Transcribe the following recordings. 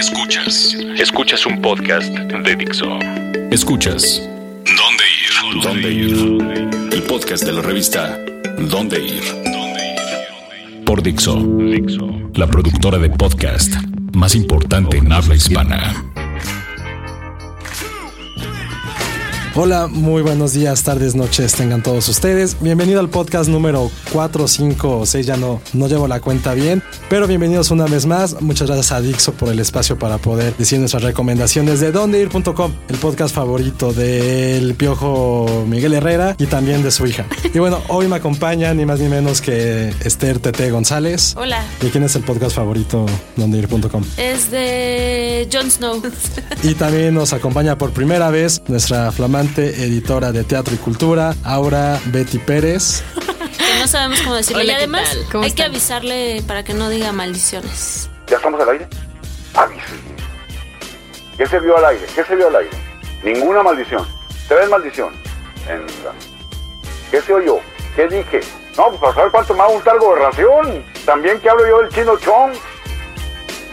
Escuchas. Escuchas un podcast de Dixo. Escuchas. ¿Dónde ir? ¿Dónde ir? El podcast de la revista ¿Dónde ir? Por Dixo. La productora de podcast más importante en habla hispana. Hola, muy buenos días, tardes, noches, tengan todos ustedes. Bienvenido al podcast número 4, 5 o 6, ya no, no llevo la cuenta bien, pero bienvenidos una vez más. Muchas gracias a Dixo por el espacio para poder decir nuestras recomendaciones de dondeir.com, el podcast favorito del piojo Miguel Herrera y también de su hija. Y bueno, hoy me acompaña ni más ni menos que Esther Tete González. Hola. ¿Y quién es el podcast favorito dondeir.com? Es de Jon Snow. Y también nos acompaña por primera vez nuestra flamante editora de teatro y cultura, Aura Betty Pérez. Que no sabemos cómo decirlo. Hola, y ¿qué además hay que avisarle para que no diga maldiciones. ¿Ya estamos al aire? Avise. ¿Qué se vio al aire? ¿Qué se vio al aire? Ninguna maldición. ¿Tres maldición? Venga. ¿Qué se oyó? ¿Qué dije? No, pues para saber cuánto me va a gustar gobernación. También que hablo yo del chino chong.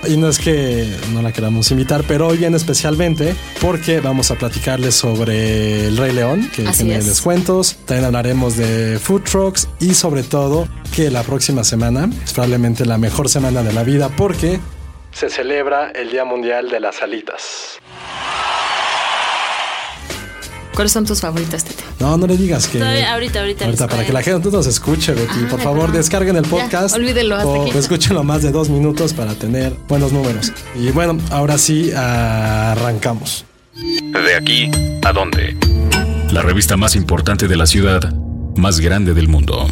Y no es que no la queramos invitar, pero hoy viene especialmente porque vamos a platicarles sobre El Rey León, que Así tiene es. descuentos. También hablaremos de food trucks y sobre todo que la próxima semana es probablemente la mejor semana de la vida porque se celebra el Día Mundial de las Alitas. ¿Cuáles son tus favoritas, Tete? No, no le digas que... Todavía- ahorita, ahorita Ahorita, para que la gente nos escuche, Betty. Ah, Por favor, descarguen el Ya, podcast. olvídenlo, hasta o aquí. escúchenlo más de dos minutos para tener buenos números. Y bueno, ahora sí, arrancamos. De aquí a dónde. La revista más importante de la ciudad, más grande del mundo.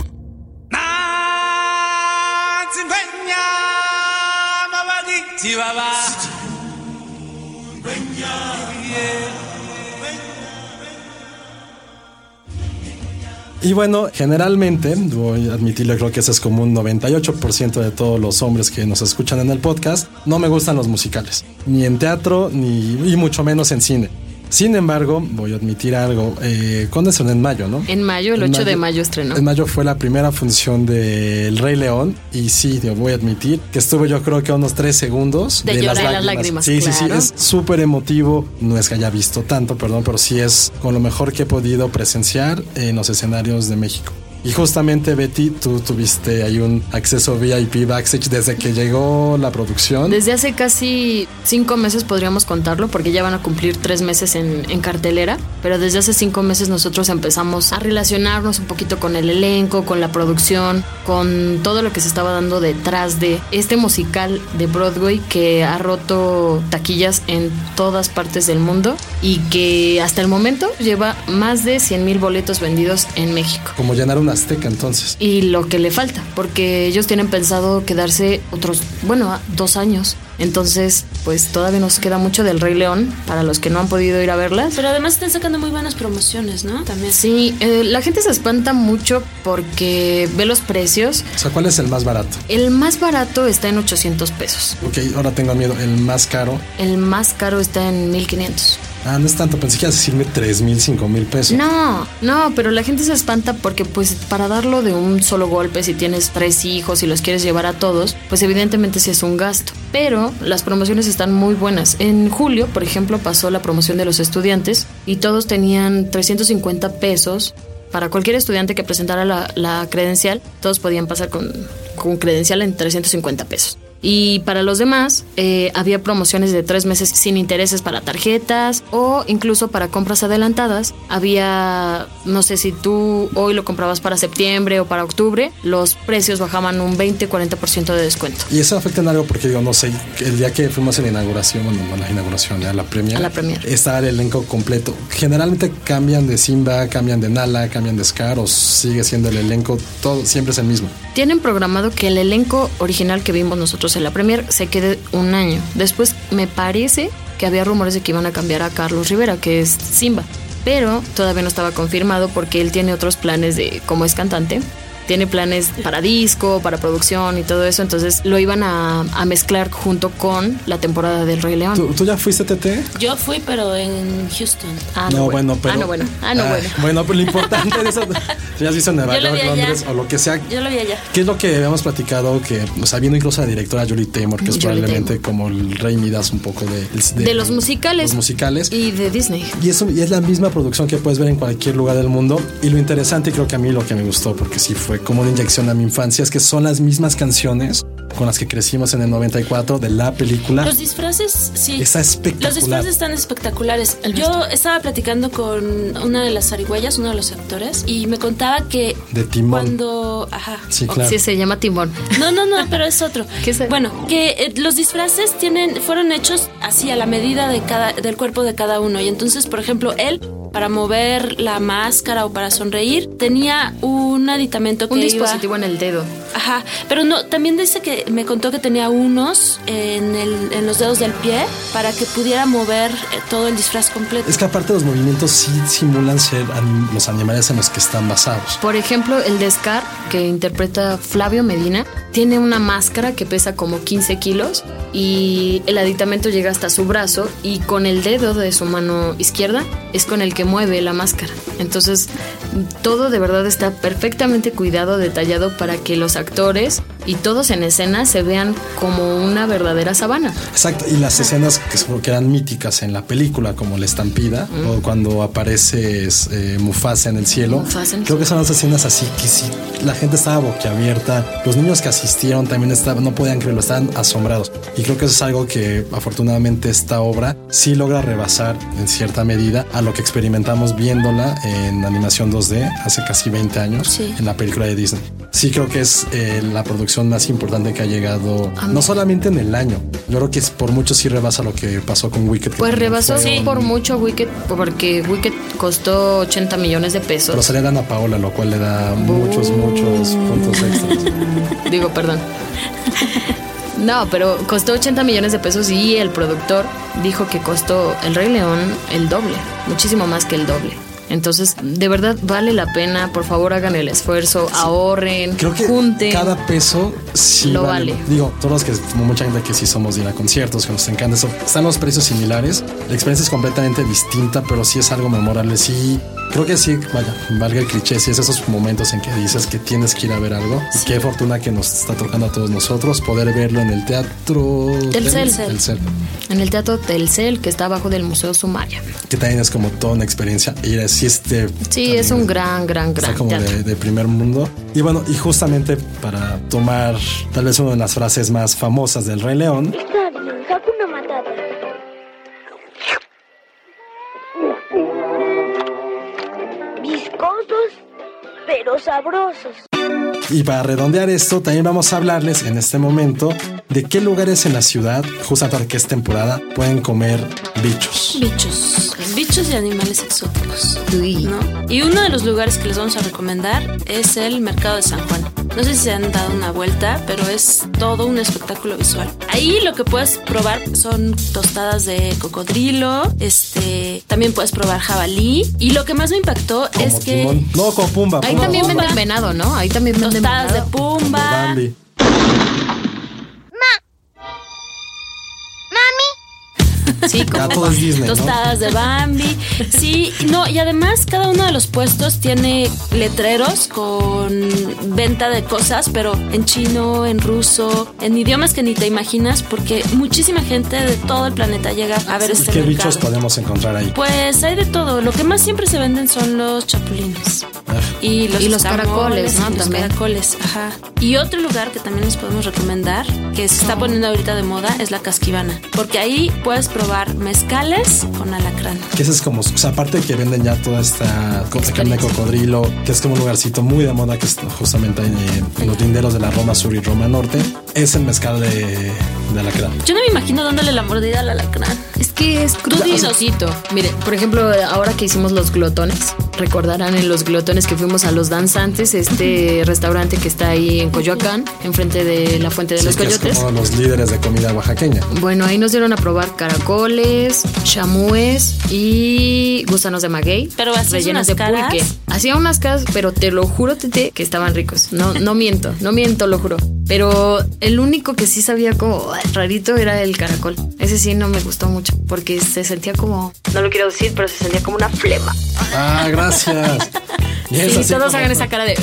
Y bueno, generalmente, voy a admitirlo, creo que ese es como un 98% de todos los hombres que nos escuchan en el podcast, no me gustan los musicales, ni en teatro, ni y mucho menos en cine. Sin embargo, voy a admitir algo, eh, ¿cuándo estrenó? En mayo, ¿no? En mayo, el En 8 de mayo estrenó. En mayo fue la primera función de El Rey León y sí, voy a admitir que estuve yo creo que a unos tres segundos De llorar las lágrimas, Sí, sí, sí, es súper emotivo. No es que haya visto tanto, perdón, pero sí es con lo mejor que he podido presenciar en los escenarios de México. Y justamente, Betty, tú tuviste ahí un acceso VIP backstage desde que llegó la producción. Desde hace casi cinco meses podríamos contarlo, porque ya van a cumplir tres meses en, en cartelera, pero desde hace cinco meses nosotros empezamos a relacionarnos un poquito con el elenco, con la producción, con todo lo que se estaba dando detrás de este musical de Broadway que ha roto taquillas en todas partes del mundo y que hasta el momento lleva más de 100 mil boletos vendidos en México. Como llenar una azteca entonces. y lo que le falta, porque ellos tienen pensado quedarse otros, bueno, dos años. Entonces, pues todavía nos queda mucho del Rey León para los que no han podido ir a verlas. Pero además están sacando muy buenas promociones, ¿no? También. Sí, eh, la gente se espanta mucho porque ve los precios. O sea, ¿cuál es el más barato? El más barato está en 800 pesos. Ok, ahora tengo miedo. El más caro. El más caro está en 1500. Ah, no es tanto, pensé que ibas a decirme 3 mil, 5 mil pesos. No, no, pero la gente se espanta porque pues para darlo de un solo golpe, si tienes tres hijos y los quieres llevar a todos, pues evidentemente sí es un gasto. Pero las promociones están muy buenas. En julio, por ejemplo, pasó la promoción de los estudiantes y todos tenían 350 pesos. Para cualquier estudiante que presentara la, credencial, todos podían pasar con, con credencial en 350 pesos. Y para los demás, eh, había promociones de tres meses sin intereses para tarjetas o incluso para compras adelantadas. Había, no sé si tú hoy lo comprabas para septiembre o para octubre, los precios bajaban un 20-40% de descuento. Y eso afecta en algo porque digo, no sé, el día que fuimos a la inauguración, bueno, no a la inauguración, a la premier. A la premier. Estaba el elenco completo. Generalmente cambian de Simba, cambian de Nala, cambian de Scar o sigue siendo el elenco, todo siempre es el mismo. Tienen programado que el elenco original que vimos nosotros en la premier se quede un año. Después me parece que había rumores de que iban a cambiar a Carlos Rivera, que es Simba. Pero todavía no estaba confirmado porque él tiene otros planes de, como es cantante, tiene planes para disco, para producción y todo eso, entonces lo iban a, a mezclar junto con la temporada del Rey León. ¿Tú, tú ya fuiste TT? Yo fui, pero en Houston. Ah, no, bueno, pero. Ah, no, bueno. Ah, no, Ah, bueno. Bueno, pero lo importante de eso. Si has visto en Nueva York, allá. Londres o lo que sea. Yo lo vi allá. ¿Qué es lo que habíamos platicado? Que, o sea, viendo incluso a la directora Julie Taymor, que es Julie probablemente como el rey Midas un poco de, De los musicales. Los musicales. Y de Disney. Y, eso, y es la misma producción que puedes ver en cualquier lugar del mundo. Y lo interesante, y creo que a mí lo que me gustó, porque sí fue como una inyección a mi infancia, es que son las mismas canciones con las que crecimos en el 94 de la película. Los disfraces, sí. Está espectacular. Los disfraces están espectaculares. Yo estaba platicando con una de las zarigüeyas, uno de los actores, y me contaba que De Timón. cuando... Ajá. Sí, claro. Sí, se llama Timón. No, no, no, pero es otro. ¿Qué es? Bueno, que eh, los disfraces tienen, fueron hechos así a la medida de cada, del cuerpo de cada uno. Y entonces, por ejemplo, él, para mover la máscara o para sonreír, tenía un aditamento que Un iba- dispositivo en el dedo. Ajá, pero no, también dice que me contó que tenía unos en, el, en los dedos del pie para que pudiera mover eh, todo el disfraz completo. Es que aparte los movimientos sí simulan ser los animales en los que están basados. Por ejemplo, el de Scar, que interpreta Flavio Medina, tiene una máscara que pesa como 15 kilos y el aditamento llega hasta su brazo y con el dedo de su mano izquierda es con el que mueve la máscara. Entonces, todo de verdad está perfectamente cuidado, detallado para que los actores y todos en escena se vean como una verdadera sabana. Exacto, y las escenas que, seguro que eran míticas en la película, como la estampida, o cuando aparece eh, Mufasa en el cielo, en creo que son las escenas así que sí, la gente estaba boquiabierta, los niños que asistieron también estaban, no podían creerlo, estaban asombrados. Y creo que eso es algo que afortunadamente esta obra sí logra rebasar en cierta medida a lo que experimentamos viéndola en animación 2D hace casi 20 años Sí. en la película de Disney. Sí creo que es eh, la producción más importante que ha llegado, no solamente en el año, yo creo que es por mucho sí rebasa lo que pasó con Wicked. Pues rebasó fue un- por mucho Wicked, porque Wicked costó 80 millones de pesos. Pero salía Dana Paola, lo cual le da muchos, muchos puntos extras. Digo, perdón. No, pero costó 80 millones de pesos y el productor dijo que costó El Rey León el doble, muchísimo más que el doble. Entonces, de verdad vale la pena, por favor hagan el esfuerzo, ahorren, Creo que junten. cada peso sí Lo vale. vale. Digo, todos los que, como mucha gente que sí somos de ir a conciertos, que nos encanta eso, están los precios similares. La experiencia es completamente distinta, pero sí es algo memorable. Sí, creo que sí, vaya, valga el cliché, sí es esos momentos en que dices que tienes que ir a ver algo. Y qué fortuna que nos está tocando a todos nosotros poder verlo en el teatro Telcel. Telcel, En el Teatro Telcel, que está abajo del Museo Sumaya. que también es como toda una experiencia. Ir a sí, este. Sí, también es un gran, gran, Está gran como teatro. de, de primer mundo. Y bueno, y justamente para tomar tal vez una de las frases más famosas del Rey León, pero sabrosos. y para redondear esto, también vamos a hablarles en este momento de qué lugares en la ciudad, justamente ahora que es temporada, pueden comer bichos. Bichos. Bichos y animales exóticos. Uy. ¿no? Y uno de los lugares que les vamos a recomendar es el Mercado de San Juan. No sé si se han dado una vuelta, pero es todo un espectáculo visual. Ahí lo que puedes probar son tostadas de cocodrilo, este, también puedes probar jabalí. Y lo que más me impactó Como es que. No, como pumba. Ahí pumba, también pumba. venden venado, ¿no? Ahí también venden tostadas de venado. Pumba. Sí, Ya como todo es Disney, ¿no? Tostadas de Bambi. Sí, no, y además cada uno de los puestos tiene letreros con venta de cosas, pero en chino, en ruso, en idiomas que ni te imaginas, porque muchísima gente de todo el planeta llega a ver ¿Y este qué mercado. bichos podemos encontrar ahí? Pues hay de todo. Lo que más siempre se venden son los chapulines. Y los, Y los caracoles, ¿no? y los También. caracoles, ajá. Y otro lugar que también les podemos recomendar, que se está poniendo ahorita de moda, es la Casquivana. Porque ahí puedes probar mezcales con alacrán. Que ese es como, o sea, aparte de que venden ya toda esta carne de cocodrilo, que es como un lugarcito muy de moda que está justamente en, en los linderos de la Roma Sur y Roma Norte, es el mezcal de, de alacrán. Yo no me imagino dándole la mordida al alacrán. Es que es Tú dinos. crudosito. Mire, por ejemplo, ahora que hicimos los glotones, recordarán en los glotones que fuimos a Los Danzantes, este restaurante que está ahí en Coyoacán, enfrente de la Fuente de Sí, los que es Coyotes. como los líderes de comida oaxaqueña. Bueno, ahí nos dieron a probar caracoles, chamúes y gusanos de maguey. Pero unas de caras. pulque. Hacía unas caras, pero te lo juro, Tete, que estaban ricos. No, no miento, no miento, lo juro. Pero el único que sí sabía como rarito era el caracol. Ese sí no me gustó mucho porque se sentía como, no lo quiero decir, pero se sentía como una flema. Ah, gracias. Y Sí, todos como- hagan esa cara de...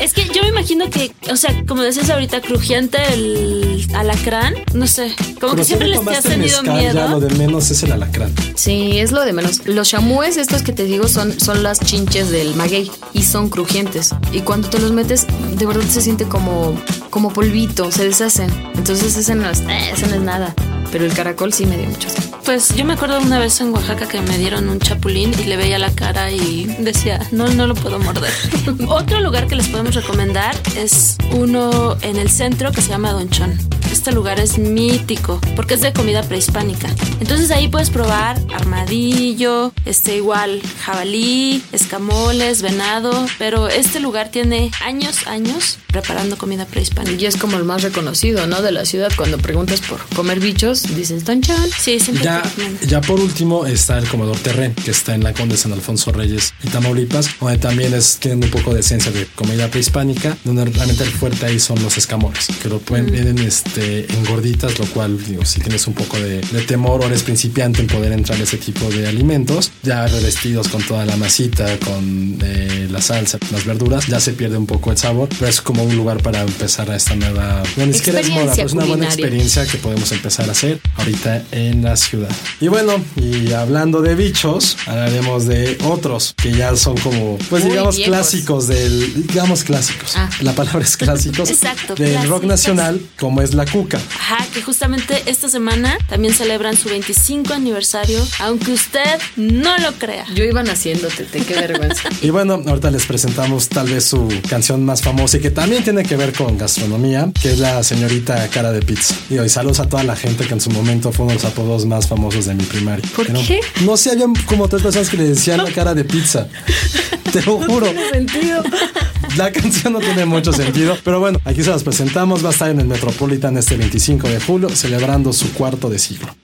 Es que yo me imagino que, o sea, como decías ahorita, crujiente el alacrán, no sé, como Pero que si siempre le les te has tenido mezcal, ya lo miedo. de menos es el alacrán. Sí, es lo de menos. Los chamúes, estos que te digo, son, son las chinches del maguey y son crujientes. Y cuando te los metes, de verdad se siente como, como polvito, se deshacen. Entonces ese no, es, eh, ese no es nada. Pero el caracol sí me dio mucho asco. Pues yo me acuerdo una vez en Oaxaca que me dieron un chapulín y le veía la cara y decía, no, no lo puedo morder. Otro lugar que les podemos recomendar es uno en el centro que se llama Don Chon. Este lugar es mítico porque es de comida prehispánica. Entonces ahí puedes probar armadillo, este igual jabalí, escamoles, venado, pero este lugar tiene años, años preparando comida prehispánica. Y es como el más reconocido, ¿no? De la ciudad. Cuando preguntas por comer bichos, dices Don Chan. Sí, siempre Ya, te ya por último está el Comedor Terren, que está en la Conde San Alfonso Reyes y Tamaulipas, donde también es, tienen un poco de esencia de comida prehispánica, donde realmente el fuerte ahí son los escamoles, que lo pueden, vienen este, en gorditas, lo cual, digo, si tienes un poco de, de temor o eres principiante en poder entrar a ese tipo de alimentos, ya revestidos con toda la masita, con eh, la salsa, las verduras, ya se pierde un poco el sabor, pero es como un lugar para empezar a esta nueva, no, ni siquiera es moda, pero es una buena Experiencia que podemos empezar a hacer ahorita en la ciudad. Y bueno, y hablando de bichos, hablaremos de otros que ya son como, pues Muy digamos, viejos. clásicos del, digamos clásicos. Ah. La palabra es clásicos. Exacto, Del rock clásicos. nacional, como es la cuca. Ajá, que justamente esta semana también celebran su 25 aniversario, aunque usted no lo crea. Yo iba naciendo, Tete, qué vergüenza. Y bueno, ahorita les presentamos tal vez su canción más famosa y que también tiene que ver con gastronomía, que es la señorita cara de pizza. Y hoy saludos a toda la gente que en su momento fue uno de los apodos más famosos de mi primaria. ¿Por qué? No sé, había como tres personas que le decían la cara de pizza. Te lo juro. sentido. La canción no tiene mucho sentido, pero bueno, aquí se las presentamos. Va a estar en el Metropolitan este 25 de julio, celebrando su cuarto de siglo.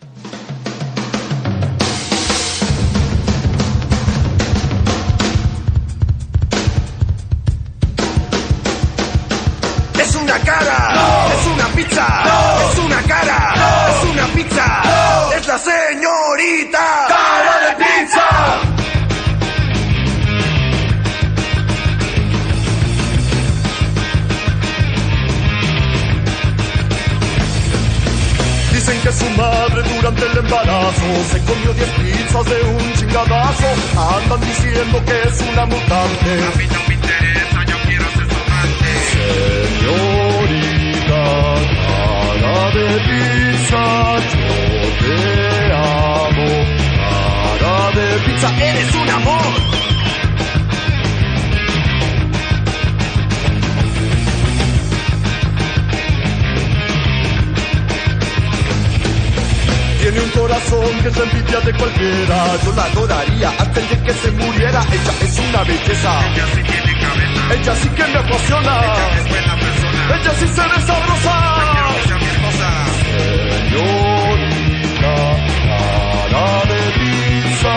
Cualquiera. Yo la adoraría antes de que se muriera. Ella es una belleza. Ella sí tiene cabeza. Ella sí que me apasiona. Ella es buena persona. Ella sí se ve sabrosa. Señorita, cara de pizza,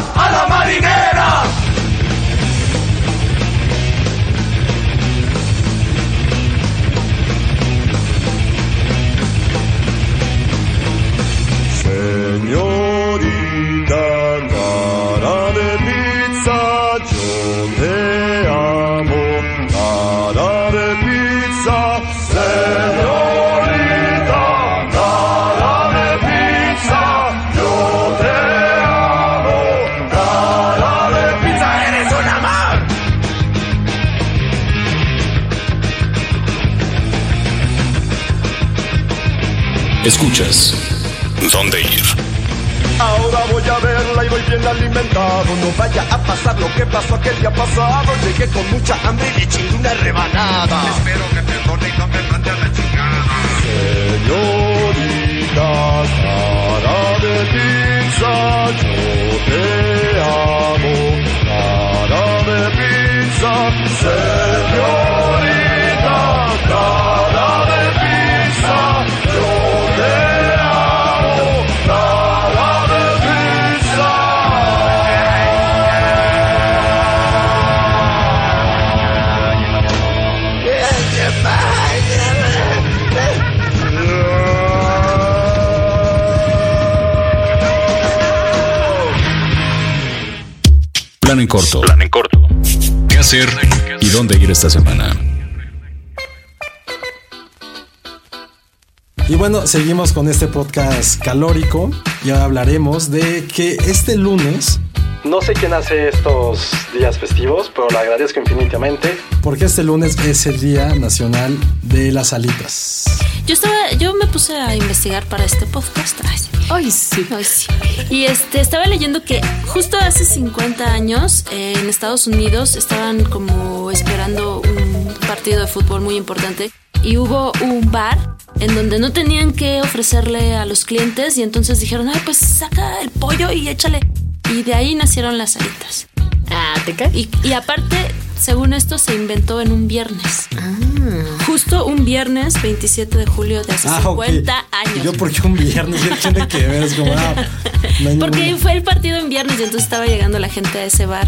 Ahora voy a verla y voy bien alimentado. No vaya a pasar lo que pasó aquel día pasado. Llegué con mucha hambre y le chingué una rebanada. Espero que perdone y no me mande a la chingada. Señorita cara de pizza, yo te amo. Cara de pizza, señorita cara Plan en corto. Plan en corto. ¿Qué hacer y dónde ir esta semana? Y bueno, seguimos con este podcast calórico y ahora hablaremos de que este lunes, no sé quién hace estos días festivos, pero le agradezco infinitamente, porque este lunes es el Día Nacional de las Alitas. Yo estaba, yo me puse a investigar para este podcast. Ay, sí. Ay, sí. Y este, estaba leyendo que justo hace 50 años eh, en Estados Unidos estaban como esperando un partido de fútbol muy importante y hubo un bar en donde no tenían que ofrecerle a los clientes y entonces dijeron, ay, pues saca el pollo y échale. Y de ahí nacieron las alitas. Ah, ¿te cae? Y, y aparte, según esto, se inventó en un viernes. Ah. Justo un viernes 27 de julio de hace Ah, ok. 50 años. ¿Y yo porque un viernes? ¿Qué tiene que ver? Es como, ah, no Porque ningún- fue el partido en viernes y entonces estaba llegando la gente a ese bar.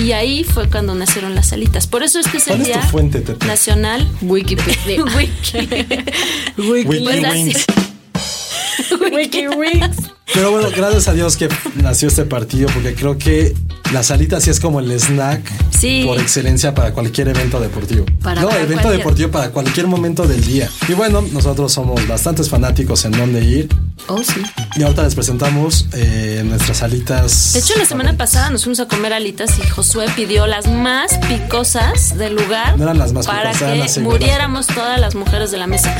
Y ahí fue cuando nacieron las alitas. Por eso este es el ¿Cuál es tu día fuente, nacional. Wikipedia. Wiki. Wiki Pues así. Wings. Pero bueno, gracias a Dios que nació este partido, porque creo que las alitas sí es como el snack Sí. por excelencia para cualquier evento deportivo. Para- no, para evento cualquier- deportivo para cualquier momento del día. Y bueno, nosotros somos bastantes fanáticos en dónde ir. Oh, sí. Y ahorita les presentamos eh, nuestras alitas. De hecho, la semana pasada nos fuimos a comer alitas y Josué pidió las más picosas del lugar No eran las más para picosas, que las muriéramos todas las mujeres de la mesa.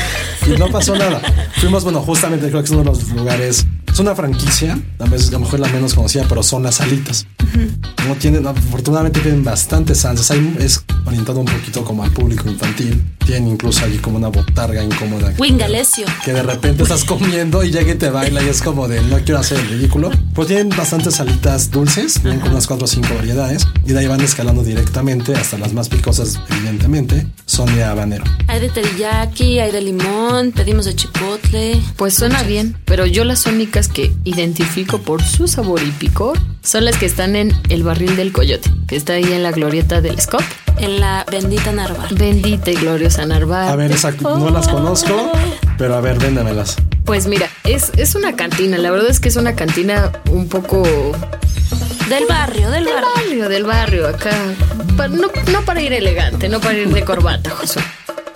Y no pasó nada. Fuimos, bueno, justamente creo que es uno de los lugares. Es una franquicia, a veces a lo mejor la menos conocida, pero son las alitas. No tienen, afortunadamente tienen bastantes salsas. Hay, es orientado un poquito como al público infantil. Tienen incluso allí como una botarga incómoda. Wingalesio. Que de repente estás comiendo y llega y te baila y es como de no quiero hacer el ridículo. Pues tienen bastantes alitas dulces, tienen como unas cuatro o cinco variedades. Y de ahí van escalando directamente hasta las más picosas, evidentemente, son de habanero. Hay de teriyaki, hay de limón, pedimos de chipotle. Pues suena bien, pero yo las únicas que identifico por su sabor y picor son las que están en el barril del coyote, que está ahí en la glorieta del Scott. En la bendita Narvar. Bendita y gloriosa Narvarte. A ver, esa, no las conozco, pero a ver, véndamelas. Pues mira, es, es una cantina. La verdad es que es una cantina un poco Del barrio, del del barrio. barrio, del barrio, acá. Pa- no, no para ir elegante, no para ir de corbata, Josué.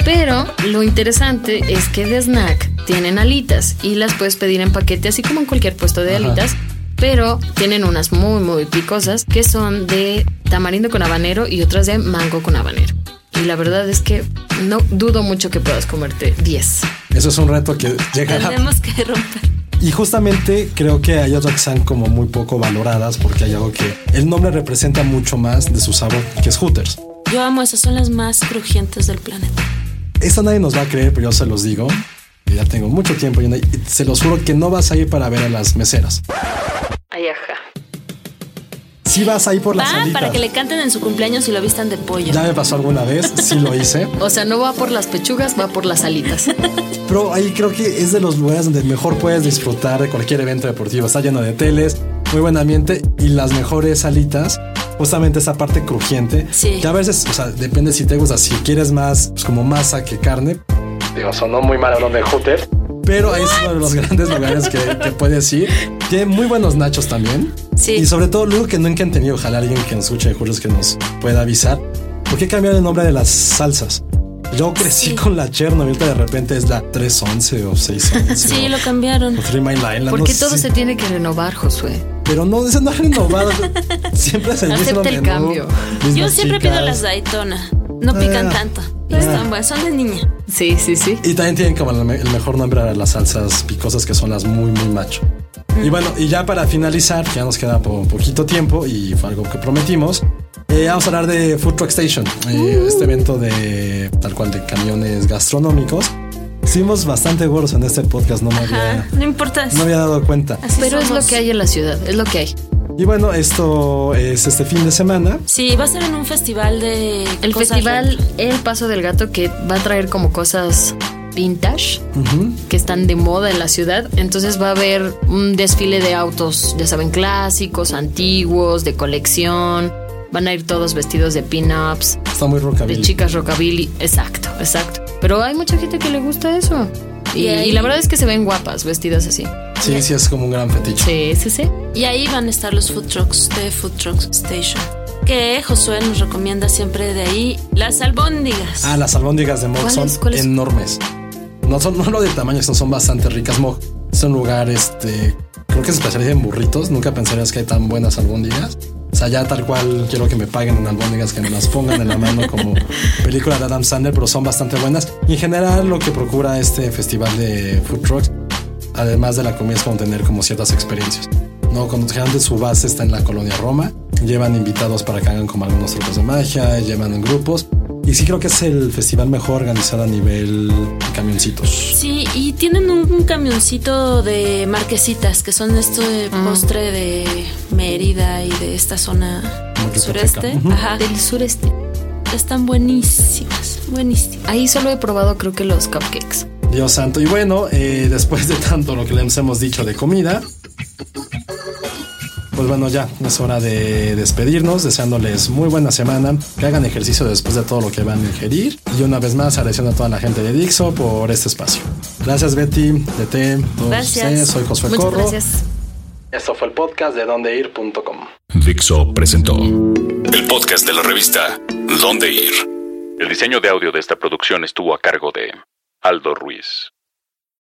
Pero lo interesante es que de snack tienen alitas y las puedes pedir en paquete, así como en cualquier puesto de Ajá. alitas. Pero tienen unas muy, muy picosas que son de tamarindo con habanero y otras de mango con habanero. Y la verdad es que no dudo mucho que puedas comerte 10. Eso es un reto que llegará. Tenemos que romper. Y justamente creo que hay otras que están como muy poco valoradas porque hay algo que el nombre representa mucho más de su sabor, que es Hooters. Yo amo esas, son las más crujientes del planeta. Esta nadie nos va a creer, pero yo se los digo. Ya tengo mucho tiempo y se los juro que no vas a ir para ver a las meseras. Ay, ajá. Sí vas a ir por las Va alitas. para que le canten en su cumpleaños y lo vistan de pollo. Ya me pasó alguna vez, sí lo hice. O sea, no va por las pechugas, va por las alitas. Pero ahí creo que es de los lugares donde mejor puedes disfrutar de cualquier evento deportivo. Está lleno de teles, muy buen ambiente y las mejores alitas. Justamente esa parte crujiente. Sí. Que a veces, o sea, depende si te gusta. Si quieres más, pues como masa que carne. Digo, sonó muy mal hablando de Hooters. Pero ahí es uno de los grandes lugares que, que puedes ir. Tiene muy buenos nachos también. Sí. Y sobre todo, luego que nunca han tenido, ojalá alguien que nos escuche de Hooters que nos pueda avisar. ¿Por qué cambiar el nombre de las salsas? Yo crecí Sí. con la Chernobyl, ahorita de repente es la 311 o 611. Sí, o, lo cambiaron. o Three Mile Island. Porque no todo sé. se tiene que renovar, Josué. Pero no, ese no es renovado. siempre es el mismo Acepta el menú, cambio. Yo siempre pido chicas. las Daytona. No pican Ah. tanto. Y están buenas, son de niña. Sí, sí, sí. Y también tienen como el, me- el mejor nombre a las salsas picosas que son las muy, muy macho. Y bueno, y ya para finalizar, que ya nos queda po- poquito tiempo y fue algo que prometimos, eh, vamos a hablar de Food Truck Station, eh, este evento de tal cual de camiones gastronómicos. Hicimos bastante gordos en este podcast, no me Ajá, había, no importa. no había dado cuenta. Así Pero es lo somos. que hay en la ciudad, es lo que hay. Y bueno, esto es este fin de semana. Sí, va a ser en un festival de. El cosas festival. El Paso del Gato que va a traer como cosas vintage Ujú. que están de moda en la ciudad. Entonces va a haber un desfile de autos, ya saben, clásicos, antiguos, de colección. Van a ir todos vestidos de pin-ups, Está muy de rockabilly. chicas rockabilly. Exacto, exacto. Pero hay mucha gente que le gusta eso. Y, Y ahí- y la verdad es que se ven guapas vestidas así. Sí, sí, es como un gran fetiche. Sí, sí, sí. Y ahí van a estar los food trucks de Food Trucks Station. Que Josué nos recomienda siempre de ahí las albóndigas. Ah, las albóndigas de Mog son enormes. No son no lo de tamaño, sino son bastante ricas. Mog es un lugar, este, creo que se especializa en burritos. Nunca pensarías que hay tan buenas albóndigas. O sea, ya tal cual quiero que me paguen en albóndigas, que me las pongan en la mano como película de Adam Sandler, pero son bastante buenas. Y en general lo que procura este festival de food trucks, además de la comida, es como tener como ciertas experiencias. No, cuando generalmente su base está en la colonia Roma, llevan invitados para que hagan como algunos trucos de magia, llevan en grupos. Y sí creo que es el festival mejor organizado a nivel camioncitos. Sí, y tienen un, un camioncito de marquesitas, que son esto de postre de Mérida y de esta zona que sureste. Ajá. Del sureste. Están buenísimas, buenísimas. Ahí solo he probado creo que los cupcakes. Dios santo. Y bueno, eh, después de tanto lo que les hemos dicho de comida, pues bueno, ya es hora de despedirnos, deseándoles muy buena semana, que hagan ejercicio después de todo lo que van a ingerir. Y una vez más, agradeciendo a toda la gente de Dixo por este espacio. Gracias, Betty, DT, todos Gracias. ustedes. Soy Josué Muchas Corro. gracias. Esto fue el podcast de dondeir.com. Dixo presentó el podcast de la revista Dónde Ir. El diseño de audio de esta producción estuvo a cargo de Aldo Ruiz.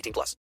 18 plus.